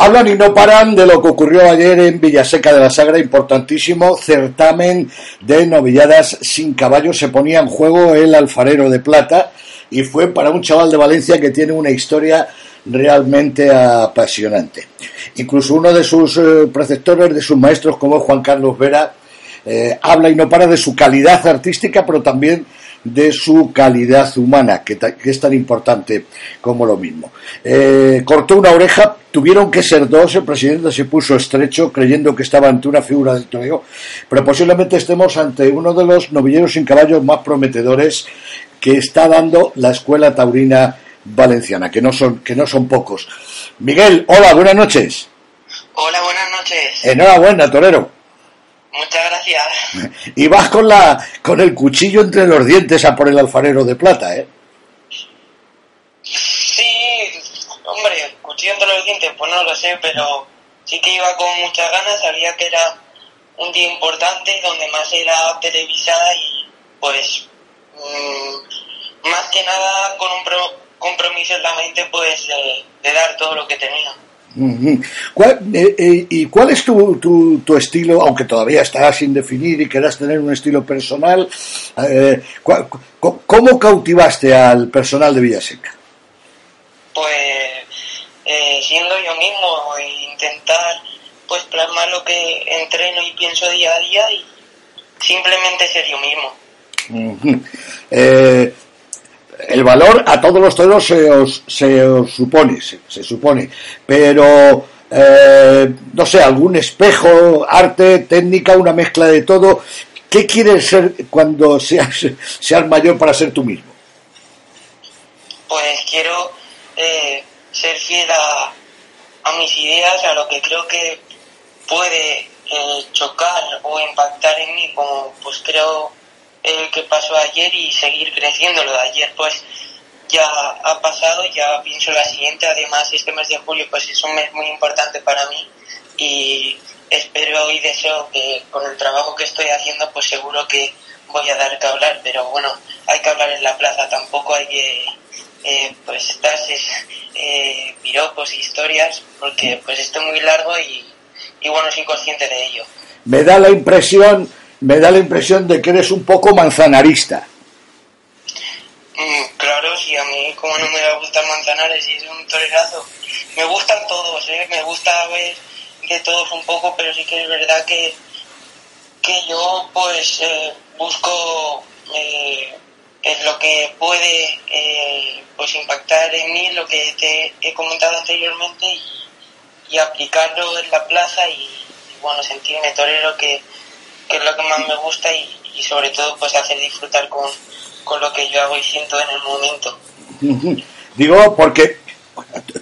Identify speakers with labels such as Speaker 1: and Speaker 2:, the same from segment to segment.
Speaker 1: Hablan y no paran de lo que ocurrió ayer en Villaseca de la Sagra, importantísimo certamen de novilladas sin caballo. Se ponía en juego el alfarero de plata y fue para un chaval de Valencia que tiene una historia realmente apasionante. Incluso uno de sus eh, preceptores, de sus maestros, como Juan Carlos Vera, eh, habla y no para de su calidad artística, pero también de su calidad humana, que, es tan importante como lo mismo. Eh, cortó una oreja, tuvieron que ser dos, el presidente se puso estrecho creyendo que estaba ante una figura del toreo, pero posiblemente estemos ante uno de los novilleros sin caballos más prometedores que está dando la escuela taurina valenciana, que no son, que no son pocos. Miguel, hola, buenas noches.
Speaker 2: Hola, buenas noches.
Speaker 1: Enhorabuena, torero.
Speaker 2: Muchas gracias.
Speaker 1: Y vas con la con el cuchillo entre los dientes a por el alfarero de plata, ¿eh?
Speaker 2: Sí, hombre, cuchillo entre los dientes, pues no lo sé, pero sí que iba con muchas ganas, sabía que era un día importante donde más era televisada y pues mm, más que nada con un compromiso en la mente pues de dar todo lo que tenía.
Speaker 1: ¿Cuál, eh, eh, ¿Y cuál es tu, tu, estilo, aunque todavía estás sin definir y quieras tener un estilo personal? Eh, ¿Cómo cautivaste al personal de Villaseca?
Speaker 2: Pues siendo yo mismo, intentar pues plasmar lo que entreno y pienso día a día y simplemente ser yo mismo
Speaker 1: el valor a todos los toreros se os, se os supone, se, supone, pero eh, no sé, algún espejo, arte, técnica, una mezcla de todo. ¿Qué quieres ser cuando seas, seas mayor para ser tú mismo?
Speaker 2: Pues quiero eh, ser fiel a, mis ideas, a lo que creo que puede eh, chocar o impactar en mí, como pues creo eh, que pasó ayer y seguir creciendo. Lo de ayer pues ya ha pasado, ya pienso la siguiente. Además, este mes de julio pues es un mes muy importante para mí y espero y deseo que con el trabajo que estoy haciendo pues seguro que voy a dar que hablar, pero bueno, hay que hablar en la plaza, tampoco hay que eh, pues darse eh, piropos e historias porque pues esto es muy largo y, y bueno, soy consciente de ello.
Speaker 1: Me da la impresión me da la impresión de que eres un poco manzanarista.
Speaker 2: Mm, claro, si a mí como no me va a gustar Manzanares y es un torerazo. Me gustan todos, ¿eh? me gusta ver de todos un poco, pero sí que es verdad que, que yo pues eh, busco eh, lo que puede eh, pues impactar en mí, lo que te he comentado anteriormente y, aplicarlo en la plaza y, y bueno, sentirme torero que que es lo que más me gusta y, sobre todo pues hacer disfrutar con, lo que yo hago y siento en el momento.
Speaker 1: Digo, porque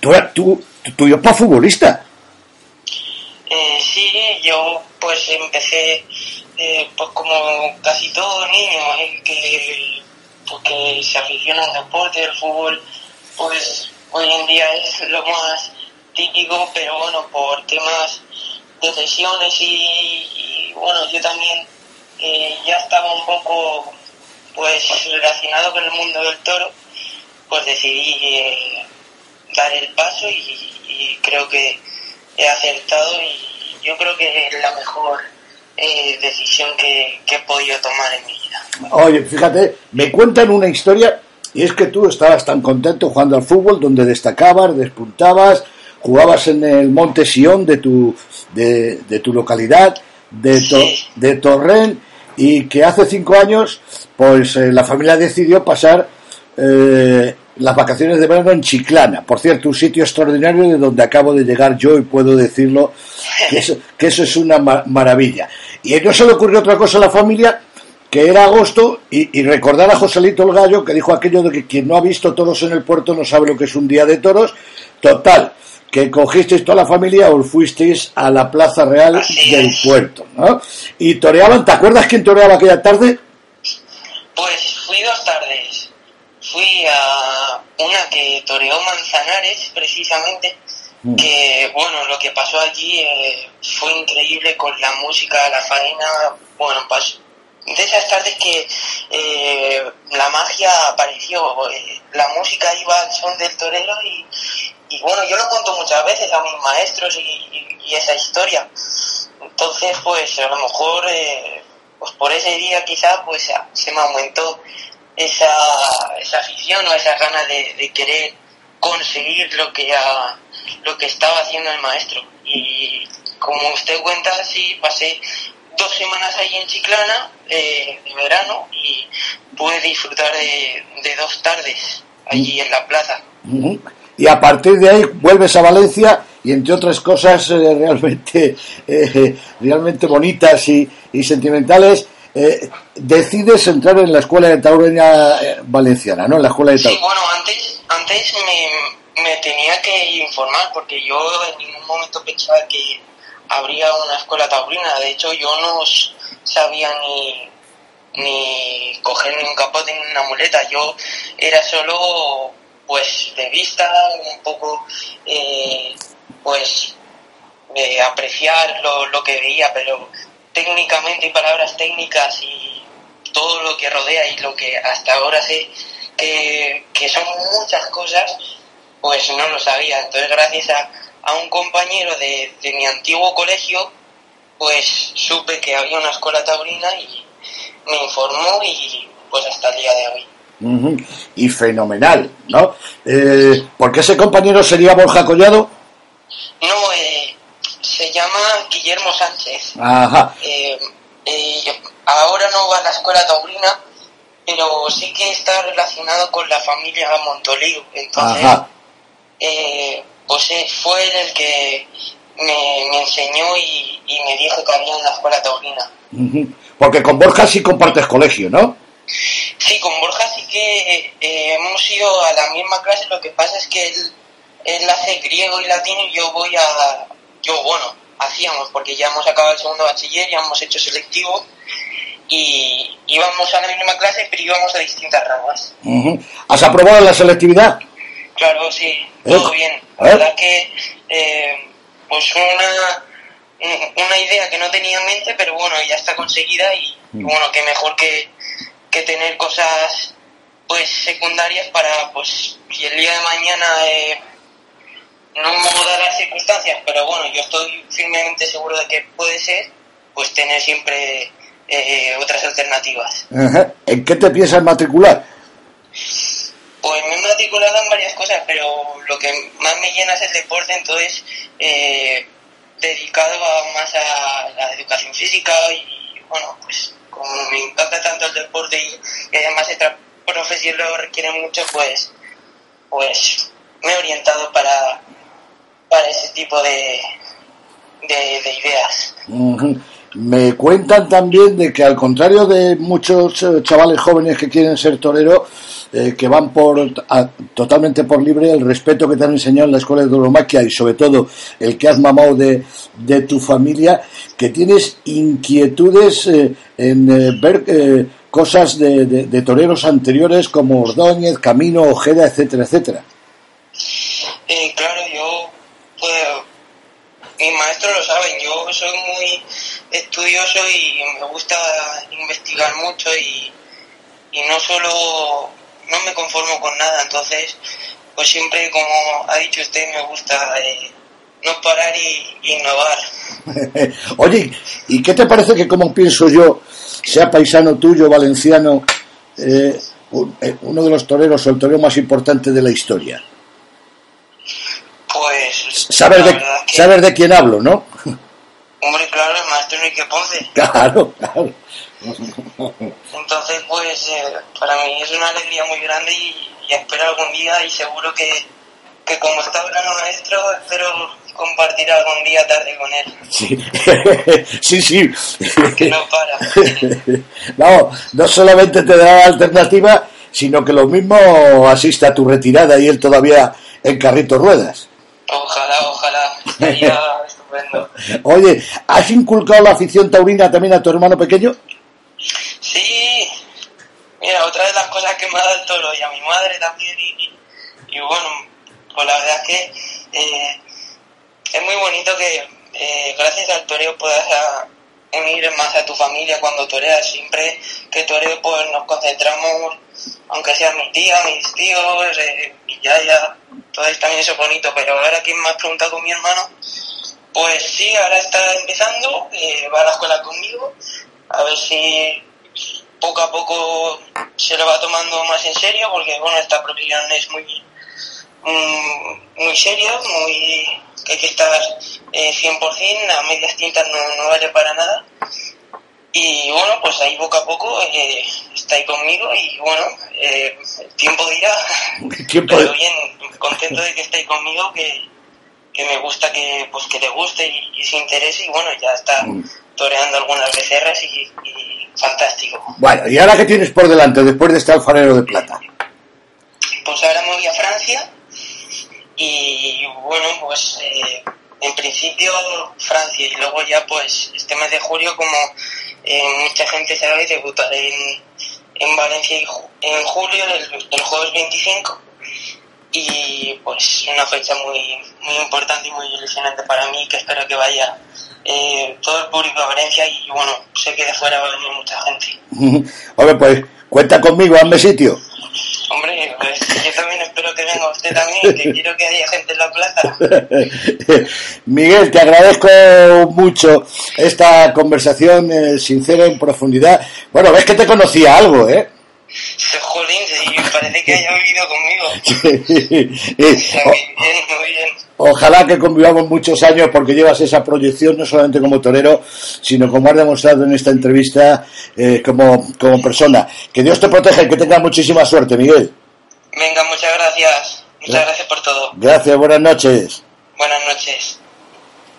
Speaker 1: tú, tú, tú, yo para futbolista.
Speaker 2: Eh, sí, yo pues empecé eh, pues como casi todo niño eh, que, pues, se aficiona al deporte, el fútbol pues hoy en día es lo más típico, pero bueno, por temas de lesiones y, bueno, yo también eh, ya estaba un poco pues relacionado con el mundo del toro, pues decidí eh, dar el paso y, creo que he acertado y yo creo que es la mejor eh, decisión que, que, he podido tomar en mi vida.
Speaker 1: Oye, fíjate, me cuentan una historia y es que tú estabas tan contento jugando al fútbol donde destacabas, despuntabas, jugabas en el Monte Sion de tu, de, de tu localidad, de, de Torrent, y que hace cinco años, pues eh, la familia decidió pasar eh, las vacaciones de verano en Chiclana. Por cierto, un sitio extraordinario de donde acabo de llegar yo y puedo decirlo que eso, que eso es una maravilla. Y no se le ocurrió otra cosa a la familia que era agosto y, y, recordar a Joselito el Gallo que dijo aquello de que quien no ha visto toros en el puerto no sabe lo que es un día de toros. Total, que cogisteis toda la familia o fuisteis a la Plaza Real del puerto, ¿no? Y toreaban, ¿te acuerdas quién toreaba aquella tarde?
Speaker 2: Pues fui dos tardes. Fui a una que toreó Manzanares, precisamente, mm. que, bueno, lo que pasó allí eh, fue increíble con la música, la faena, bueno, pasó, de esas tardes que eh, la magia apareció, eh, la música iba al son del torero y, y bueno, yo lo cuento muchas veces a mis maestros y, esa historia. Entonces, pues a lo mejor, eh, pues por ese día quizás pues se me aumentó esa, esa afición o esa ganas de, querer conseguir lo que, lo que estaba haciendo el maestro. Y como usted cuenta, sí, pasé dos semanas ahí en Chiclana, eh, de verano, y pude disfrutar de dos tardes allí en la plaza.
Speaker 1: Y a partir de ahí vuelves a Valencia y entre otras cosas eh, realmente, eh, realmente bonitas y, y sentimentales, eh, decides entrar en la escuela de taureña eh, valenciana, ¿no? En la escuela de
Speaker 2: Sí, bueno, antes, antes me, me, tenía que informar porque yo en ningún momento pensaba que habría una escuela taurina. De hecho, yo no sabía ni, ni coger ni un capote ni una muleta. Yo era solo, pues, de vista, un poco, eh, pues, de apreciar lo, lo que veía, pero técnicamente y palabras técnicas y todo lo que rodea y lo que hasta ahora sé que, que son muchas cosas, pues no lo sabía. Entonces gracias a, a un compañero de, de, mi antiguo colegio, pues supe que había una escuela taurina y me informó y pues hasta el día de hoy.
Speaker 1: Uh -huh. Y fenomenal, ¿no? Eh, ¿Por qué ese compañero sería Borja Collado?
Speaker 2: No, eh, se llama Guillermo Sánchez.
Speaker 1: Ajá.
Speaker 2: Eh, eh, ahora no va a la escuela taurina, pero sí que está relacionado con la familia Montolío. Entonces,
Speaker 1: Ajá.
Speaker 2: eh, pues fue él el que me, me enseñó y, y, me dijo que había una escuela taurina.
Speaker 1: Uh -huh. Porque con Borja sí compartes colegio, ¿no?
Speaker 2: Sí, con Borja sí que eh, hemos ido a la misma clase, lo que pasa es que él, él hace griego y latín y yo voy a, yo, bueno, hacíamos, porque ya hemos acabado el segundo bachiller, ya hemos hecho selectivo y íbamos a la misma clase, pero íbamos a distintas ramas.
Speaker 1: Uh -huh. ¿Has aprobado la selectividad?
Speaker 2: Claro, sí, todo ¿Eh? bien. La verdad que, eh, pues una, una idea que no tenía en mente, pero bueno, ya está conseguida y, y bueno, que mejor que, que tener cosas pues secundarias para, pues, si el día de mañana... Eh, no me da las circunstancias, pero bueno, yo estoy firmemente seguro de que puede ser, pues tener siempre eh, otras alternativas.
Speaker 1: Ajá. ¿En qué te piensas matricular?
Speaker 2: Pues me he matriculado en varias cosas, pero lo que más me llena es el deporte, entonces eh, dedicado a, más a la educación física y bueno, pues como me encanta tanto el deporte y, y además esta profesión lo requiere mucho, pues, pues me he orientado para para ese tipo de, de, de ideas.
Speaker 1: Me cuentan también de que al contrario de muchos eh, chavales jóvenes que quieren ser toreros, eh, que van por totalmente por libre, el respeto que te han enseñado en la escuela de tauromaquia y sobre todo el que has mamado de, tu familia, que tienes inquietudes eh, en ver cosas de, de, de, toreros anteriores como Ordóñez, Camino, Ojeda, etcétera, etcétera.
Speaker 2: claro, yo pues mis maestros lo saben, yo soy muy estudioso y me gusta investigar mucho y, y no solo, no me conformo con nada, entonces pues siempre como ha dicho usted me gusta eh, no parar y, y innovar.
Speaker 1: Oye, ¿y qué te parece que como pienso yo, sea paisano tuyo, valenciano, eh, uno de los toreros o el torero más importante de la historia?
Speaker 2: Pues.
Speaker 1: Sabes de, sabes de quién hablo, ¿no?
Speaker 2: Hombre, claro, el maestro Enrique Ponce.
Speaker 1: Claro, claro.
Speaker 2: Entonces, pues, eh, para mí es una alegría muy grande y, y espero algún día y seguro que, que como está hablando maestro, espero compartir algún día tarde con él.
Speaker 1: Sí, sí. sí.
Speaker 2: Que no para.
Speaker 1: no, no solamente te da la alternativa, sino que lo mismo asiste a tu retirada y él todavía en carrito ruedas.
Speaker 2: Ojalá, ojalá. Estupendo.
Speaker 1: Oye, ¿has inculcado la afición taurina también a tu hermano pequeño?
Speaker 2: Sí. Mira, otra de las cosas que me ha dado el toro y a mi madre también. Y, bueno, pues la verdad es que eh, es muy bonito que eh, gracias al toreo puedas a, unir más a tu familia cuando toreas. Siempre que toreo pues nos concentramos aunque sea mi tía, mis tíos, eh, mi yaya, todo es también eso bonito, pero ahora quien me ha preguntado con mi hermano, pues sí, ahora está empezando, eh, va a la escuela conmigo, a ver si poco a poco se lo va tomando más en serio, porque bueno, esta profesión es muy, mm, muy seria, muy que hay que estar eh, 100%, a medias tintas no, no vale para nada. Y bueno, pues ahí poco a poco eh, está ahí conmigo y bueno, eh, el tiempo dirá.
Speaker 1: Tiempo
Speaker 2: Pero bien, contento de que esté conmigo, que, que me gusta que pues que le guste y, y se interese y bueno, ya está toreando algunas becerras y, y fantástico.
Speaker 1: Bueno, ¿y ahora qué tienes por delante después de este alfarero de plata?
Speaker 2: Pues ahora me voy a Francia y bueno, pues eh, en principio Francia y luego ya pues este mes de julio como eh, mucha gente sabe debutaré en, en Valencia en julio el, el jueves 25 y pues una fecha muy muy importante y muy ilusionante para mí que espero que vaya eh, todo el público a Valencia y bueno sé que de fuera va a venir mucha gente
Speaker 1: Hombre, pues cuenta conmigo, hazme sitio.
Speaker 2: hombre pues yo venga usted también que quiero que haya gente en la plaza
Speaker 1: Miguel, te agradezco mucho esta conversación eh, sincera en profundidad. Bueno, ves que te conocía algo, ¿eh?
Speaker 2: Jolín, parece que haya vivido conmigo. Está
Speaker 1: O-
Speaker 2: muy bien, muy bien.
Speaker 1: Ojalá que convivamos muchos años porque llevas esa proyección no solamente como torero, sino como has demostrado en esta entrevista eh, como, como persona. Que Dios te proteja y que tengas muchísima suerte, Miguel.
Speaker 2: Venga, muchas gracias. Muchas gracias por todo.
Speaker 1: Gracias, buenas noches.
Speaker 2: Buenas noches.